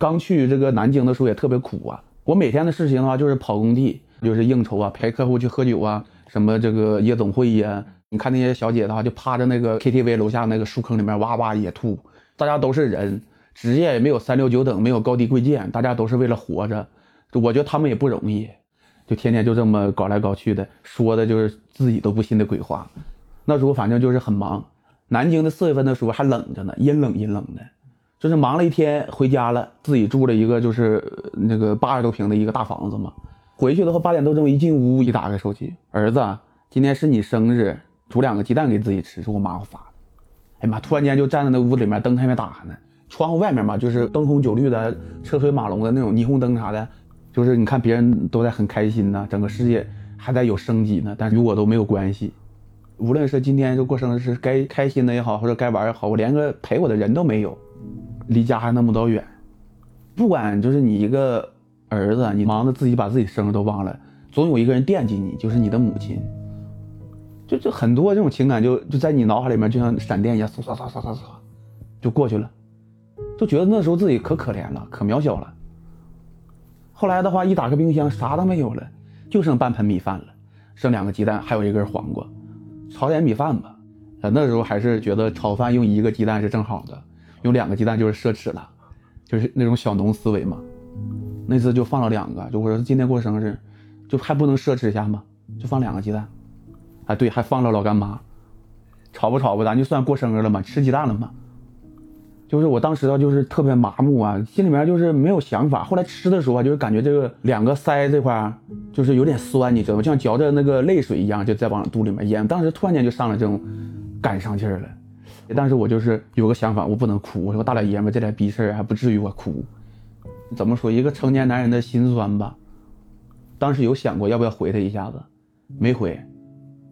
刚去这个南京的时候也特别苦啊。我每天的事情的话就是跑工地，就是应酬啊，陪客户去喝酒啊，什么这个夜总会呀。你看那些小姐的话，就趴在那个 KTV 楼下那个树坑里面哇哇野吐。大家都是人，职业也没有三六九等，没有高低贵贱，大家都是为了活着。我觉得他们也不容易，就天天就这么搞来搞去的，说的就是自己都不信的鬼话。那时候反正就是很忙。南京的四月份的时候还冷着呢，阴冷阴冷的，就是忙了一天回家了，自己住了一个就是那个八十多平的一个大房子嘛。回去的话八点多钟一进屋一打开手机，儿子，今天是你生日，煮两个鸡蛋给自己吃，是我妈发的。哎妈，突然间就站在那屋里面，灯还没打开呢，窗户外面嘛就是灯红酒绿的车水马龙的那种霓虹灯啥的，就是你看别人都在很开心呢，整个世界还在有生机呢，但与我都没有关系。无论是今天就过生日是该开心的也好，或者该玩也好，我连个陪我的人都没有，离家还那么多远。不管就是你一个儿子，你忙着自己把自己生日都忘了，总有一个人惦记你，就是你的母亲。就就很多这种情感就就在你脑海里面，就像闪电一样，嗖嗖嗖嗖嗖嗖，就过去了。就觉得那时候自己可可怜了，可渺小了。后来的话，一打开冰箱，啥都没有了，就剩半盆米饭了，剩两个鸡蛋，还有一根黄瓜。炒点米饭吧，啊，那时候还是觉得炒饭用一个鸡蛋是正好的，有两个鸡蛋就是奢侈了，就是那种小农思维嘛。那次就放了两个，就我说今天过生日，就还不能奢侈一下吗？就放两个鸡蛋，啊，对，还放了老干妈，炒不炒吧，咱就算过生日了嘛，吃鸡蛋了嘛。就是我当时啊，就是特别麻木啊，心里面就是没有想法。后来吃的时候啊，就是感觉这个两个腮这块就是有点酸，你知道吗？像嚼着那个泪水一样，就在往肚里面咽。当时突然间就上了这种感上劲儿了。但是我就是有个想法，我不能哭。我说大老爷们这点逼事还不至于我哭。怎么说一个成年男人的心酸吧？当时有想过要不要回他一下子，没回，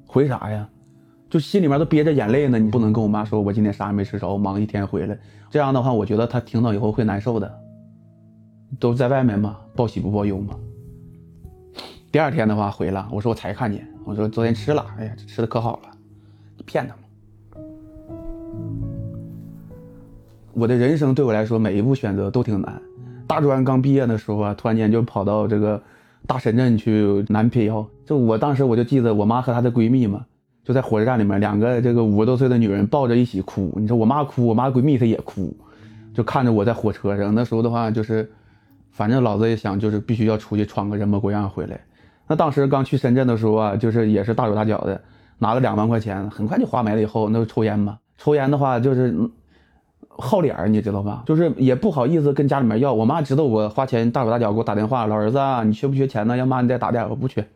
回啥呀？就心里面都憋着眼泪呢，你不能跟我妈说，我今天啥也没吃着，我忙一天回来，这样的话，我觉得她听到以后会难受的。都在外面嘛，报喜不报忧嘛。第二天的话回了，我说我才看见，我说昨天吃了，哎呀，吃的可好了，骗他嘛。我的人生对我来说，每一步选择都挺难。大专刚毕业的时候啊，突然间就跑到这个大深圳去南漂，就我当时我就记得我妈和她的闺蜜嘛。就在火车站里面，两个这个五十多岁的女人抱着一起哭。你说我妈哭，我妈闺蜜她也哭，就看着我在火车上。那时候的话，就是反正老子也想，就是必须要出去闯个人模狗样回来。那当时刚去深圳的时候啊，就是也是大手大脚的，拿了两万块钱，很快就花没了。以后那就抽烟嘛，抽烟的话就是好脸儿，你知道吧？就是也不好意思跟家里面要。我妈知道我花钱大手大脚，给我打电话，老儿子，你缺不缺钱呢？要妈你再打点，我不缺。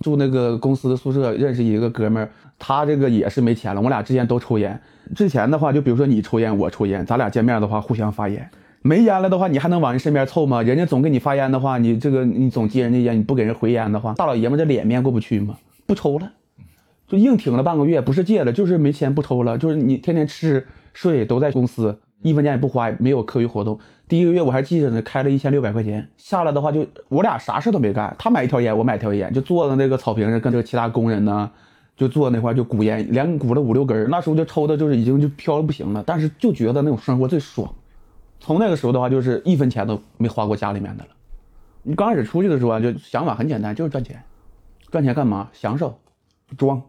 住那个公司的宿舍，认识一个哥们儿，他这个也是没钱了。我俩之前都抽烟，之前的话，就比如说你抽烟，我抽烟，咱俩见面的话互相发烟。没烟了的话，你还能往人身边凑吗？人家总给你发烟的话，你这个你总接人家烟，你不给人回烟的话，大老爷们这脸面过不去吗？不抽了，就硬挺了半个月，不是戒了，就是没钱不抽了，就是你天天吃睡都在公司。一分钱也不花，没有课余活动。第一个月我还记着呢，开了一千六百块钱。下来的话，就我俩啥事都没干。他买一条烟，我买一条烟，就坐在那个草坪上，跟这个其他工人呢，就坐那块就鼓烟，连鼓了五六根。那时候就抽的，就是已经就飘的不行了。但是就觉得那种生活最爽。从那个时候的话，就是一分钱都没花过家里面的了。你刚开始出去的时候啊，就想法很简单，就是赚钱。赚钱干嘛？享受，装。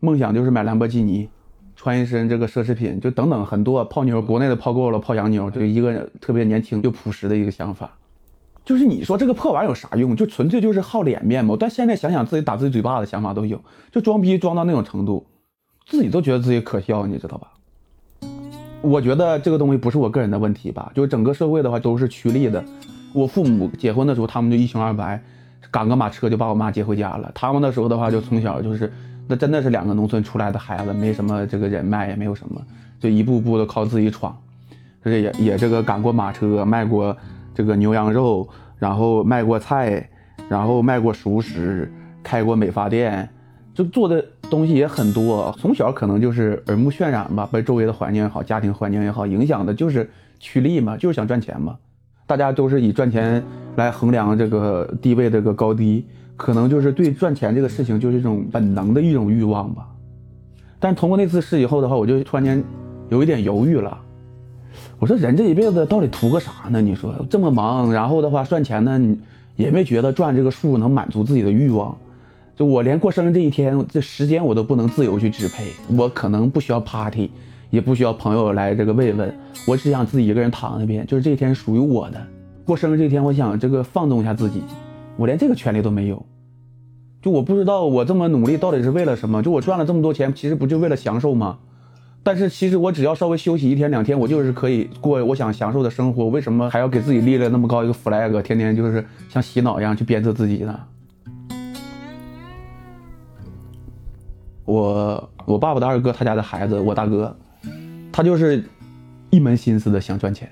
梦想就是买兰博基尼。穿一身这个奢侈品，就等等很多泡妞，国内的泡够了，泡洋妞，就一个特别年轻又朴实的一个想法。就是你说这个破玩意有啥用？就纯粹就是好脸面嘛。但现在想想自己打自己嘴巴的想法都有，就装逼装到那种程度，自己都觉得自己可笑，你知道吧？我觉得这个东西不是我个人的问题吧，就是整个社会的话都是趋利的。我父母结婚的时候，他们就一穷二白，赶个马车就把我妈接回家了。他们那时候的话，就从小就是。那真的是两个农村出来的孩子，没什么这个人脉，也没有什么，就一步步的靠自己闯，这也也这个赶过马车，卖过这个牛羊肉，然后卖过菜，然后卖过熟食，开过美发店，就做的东西也很多。从小可能就是耳目渲染吧，被周围的环境也好，家庭环境也好影响的，就是趋利嘛，就是想赚钱嘛。大家都是以赚钱来衡量这个地位这个高低。可能就是对赚钱这个事情，就是一种本能的一种欲望吧。但通过那次事以后的话，我就突然间有一点犹豫了。我说人这一辈子到底图个啥呢？你说这么忙，然后的话赚钱呢，也没觉得赚这个数能满足自己的欲望。就我连过生日这一天，这时间我都不能自由去支配。我可能不需要 party，也不需要朋友来这个慰问，我只想自己一个人躺那边，就是这一天属于我的。过生日这一天，我想这个放纵一下自己，我连这个权利都没有。就我不知道我这么努力到底是为了什么？就我赚了这么多钱，其实不就为了享受吗？但是其实我只要稍微休息一天两天，我就是可以过我想享受的生活。为什么还要给自己立了那么高一个 flag，天天就是像洗脑一样去鞭策自己呢？我我爸爸的二哥他家的孩子，我大哥，他就是一门心思的想赚钱，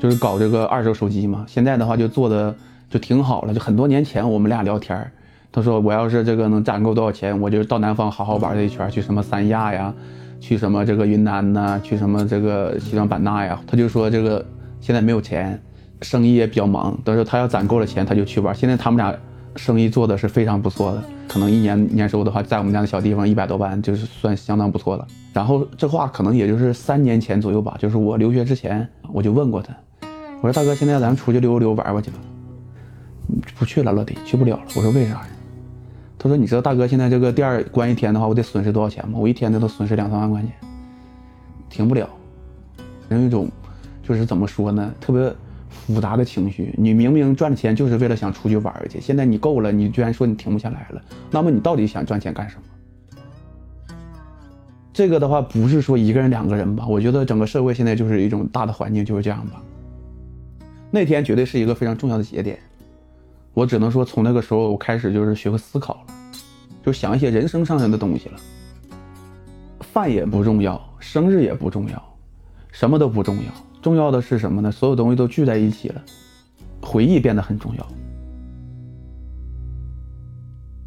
就是搞这个二手手机嘛。现在的话就做的就挺好了。就很多年前我们俩聊天，他说我要是这个能攒够多少钱，我就到南方好好玩这一圈，去什么三亚呀。去什么这个云南呐？去什么这个西双版纳呀？他就说这个现在没有钱，生意也比较忙。他说他要攒够了钱，他就去玩。现在他们俩生意做的是非常不错的，可能一年年收的话，在我们家的小地方一百多万，就是算相当不错了。然后这话可能也就是三年前左右吧，就是我留学之前，我就问过他，我说大哥，现在咱们出去溜溜玩玩去吧？不去了，老弟，去不了了。我说为啥呀？他说：“你知道大哥现在这个店关一天的话，我得损失多少钱吗？我一天都损失两三万块钱，停不了。人有一种，就是怎么说呢，特别复杂的情绪。你明明赚的钱就是为了想出去玩去，现在你够了，你居然说你停不下来了。那么你到底想赚钱干什么？这个的话不是说一个人两个人吧？我觉得整个社会现在就是一种大的环境就是这样吧。那天绝对是一个非常重要的节点。”我只能说，从那个时候我开始就是学会思考了，就想一些人生上面的东西了。饭也不重要，生日也不重要，什么都不重要。重要的是什么呢？所有东西都聚在一起了，回忆变得很重要。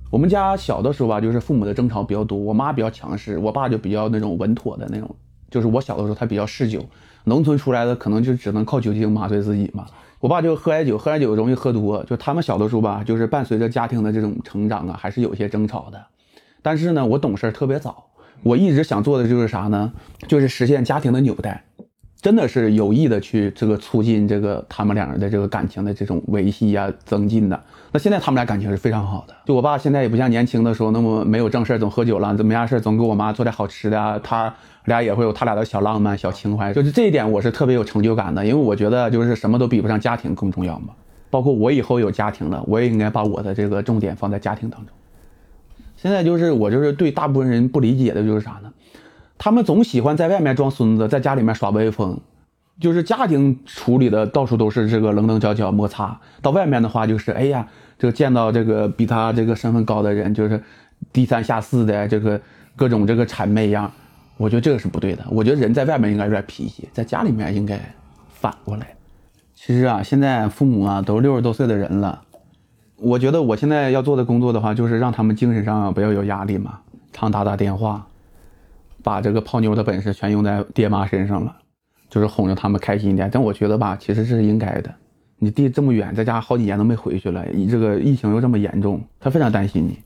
我们家小的时候吧，就是父母的争吵比较多，我妈比较强势，我爸就比较那种稳妥的那种。就是我小的时候，他比较嗜酒，农村出来的可能就只能靠酒精麻醉自己嘛。我爸就喝点酒，喝点酒容易喝多。就他们小的时候吧，就是伴随着家庭的这种成长啊，还是有些争吵的。但是呢，我懂事特别早，我一直想做的就是啥呢？就是实现家庭的纽带，真的是有意的去这个促进这个他们两人的这个感情的这种维系呀、增进的。那现在他们俩感情是非常好的。就我爸现在也不像年轻的时候那么没有正事总喝酒了，怎么样事总给我妈做点好吃的啊，他。俩也会有他俩的小浪漫、小情怀，就是这一点我是特别有成就感的，因为我觉得就是什么都比不上家庭更重要嘛。包括我以后有家庭了，我也应该把我的这个重点放在家庭当中。现在就是我就是对大部分人不理解的就是啥呢？他们总喜欢在外面装孙子，在家里面耍威风，就是家庭处理的到处都是这个棱棱角角、摩擦，到外面的话就是哎呀，就见到这个比他这个身份高的人，就是低三下四的这个各种这个谄媚样。我觉得这个是不对的。我觉得人在外面应该有点脾气，在家里面应该反过来。其实啊，现在父母啊都六十多岁的人了，我觉得我现在要做的工作的话，就是让他们精神上不要有压力嘛，常打打电话，把这个泡妞的本事全用在爹妈身上了，就是哄着他们开心一点。但我觉得吧，其实这是应该的。你弟这么远，在家好几年都没回去了，你这个疫情又这么严重，他非常担心你。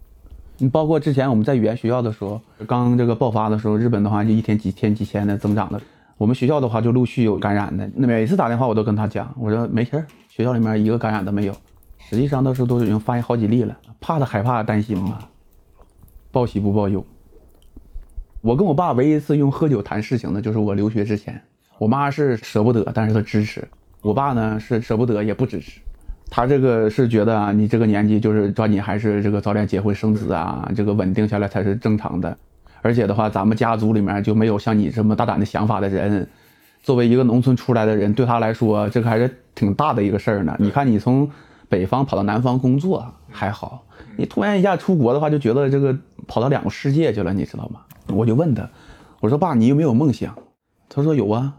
你包括之前我们在语言学校的时候，刚这个爆发的时候，日本的话就一天几千几千的增长了。我们学校的话就陆续有感染的。那每次打电话我都跟他讲，我说没事儿，学校里面一个感染都没有。实际上那时候都已经发现好几例了，怕的害怕担心嘛，报喜不报忧。我跟我爸唯一一次用喝酒谈事情的，就是我留学之前，我妈是舍不得，但是她支持。我爸呢是舍不得也不支持。他这个是觉得啊，你这个年纪就是抓紧还是这个早点结婚生子啊，这个稳定下来才是正常的。而且的话，咱们家族里面就没有像你这么大胆的想法的人。作为一个农村出来的人，对他来说，这个还是挺大的一个事儿呢。你看，你从北方跑到南方工作还好，你突然一下出国的话，就觉得这个跑到两个世界去了，你知道吗？我就问他，我说爸，你有没有梦想？他说有啊。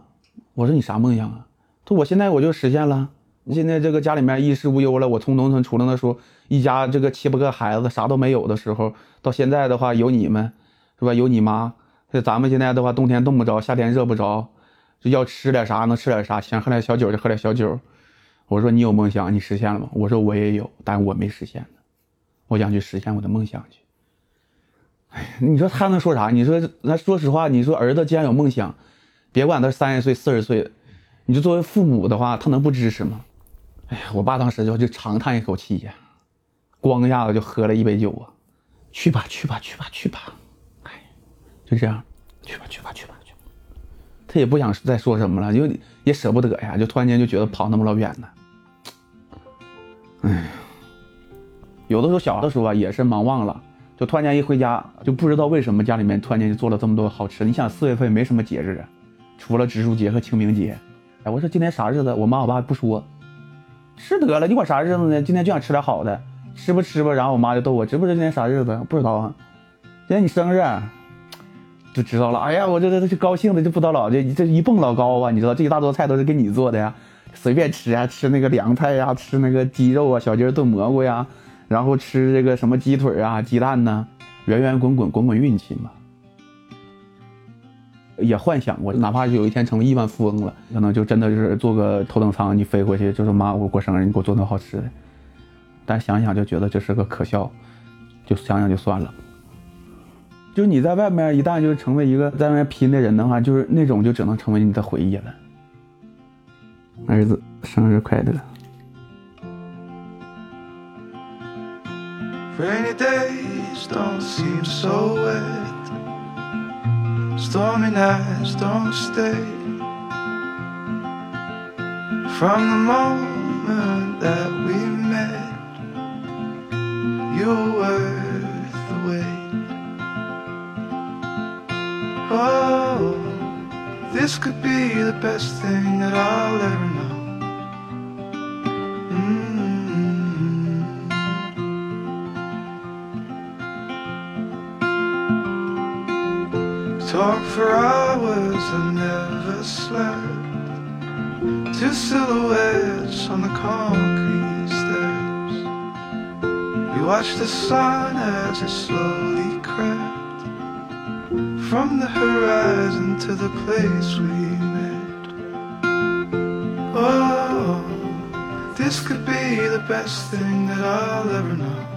我说你啥梦想啊？他说我现在我就实现了。现在这个家里面衣食无忧了。我从农村出来的时候，一家这个七八个孩子啥都没有的时候，到现在的话有你们，是吧？有你妈。这咱们现在的话，冬天冻不着，夏天热不着，就要吃点啥能吃点啥，想喝点小酒就喝点小酒。我说你有梦想，你实现了吗？我说我也有，但我没实现呢。我想去实现我的梦想去。哎，你说他能说啥？你说那说实话，你说儿子既然有梦想，别管他三十岁四十岁。你就作为父母的话，他能不支持吗？哎呀，我爸当时就就长叹一口气呀，咣一下子就喝了一杯酒啊，去吧去吧去吧去吧，哎，就这样，去吧去吧去吧去吧，他也不想再说什么了，就也舍不得呀，就突然间就觉得跑那么老远呢，哎呀，有的时候小的时候啊也是忙忘了，就突然间一回家就不知道为什么家里面突然间就做了这么多好吃的。你想四月份没什么节日啊，除了植树节和清明节。哎，我说今天啥日子？我妈我爸不说，吃得了，你管啥日子呢？今天就想吃点好的，吃吧吃吧。然后我妈就逗我，知不知道今天啥日子？不知道啊。今天你生日，就知道了。哎呀，我这这这高兴的就不得了，这这一蹦老高啊！你知道这一大桌菜都是给你做的呀，随便吃啊，吃那个凉菜呀，吃那个鸡肉啊，小鸡炖蘑菇呀，然后吃这个什么鸡腿啊，鸡蛋呢，圆圆滚滚滚滚运气嘛。也幻想过，哪怕是有一天成为亿万富翁了，可能就真的就是坐个头等舱，你飞过去，就是妈，我过生日，你给我做顿好吃的。但想想就觉得这是个可笑，就想想就算了。就你在外面一旦就是成为一个在外面拼的人的话，就是那种就只能成为你的回忆了。儿子，生日快乐！Stormy nights don't stay. From the moment that we met, you were worth the wait. Oh, this could be the best thing that I'll ever know. Talk for hours and never slept. Two silhouettes on the concrete steps. We watched the sun as it slowly crept from the horizon to the place we met. Oh, this could be the best thing that I'll ever know.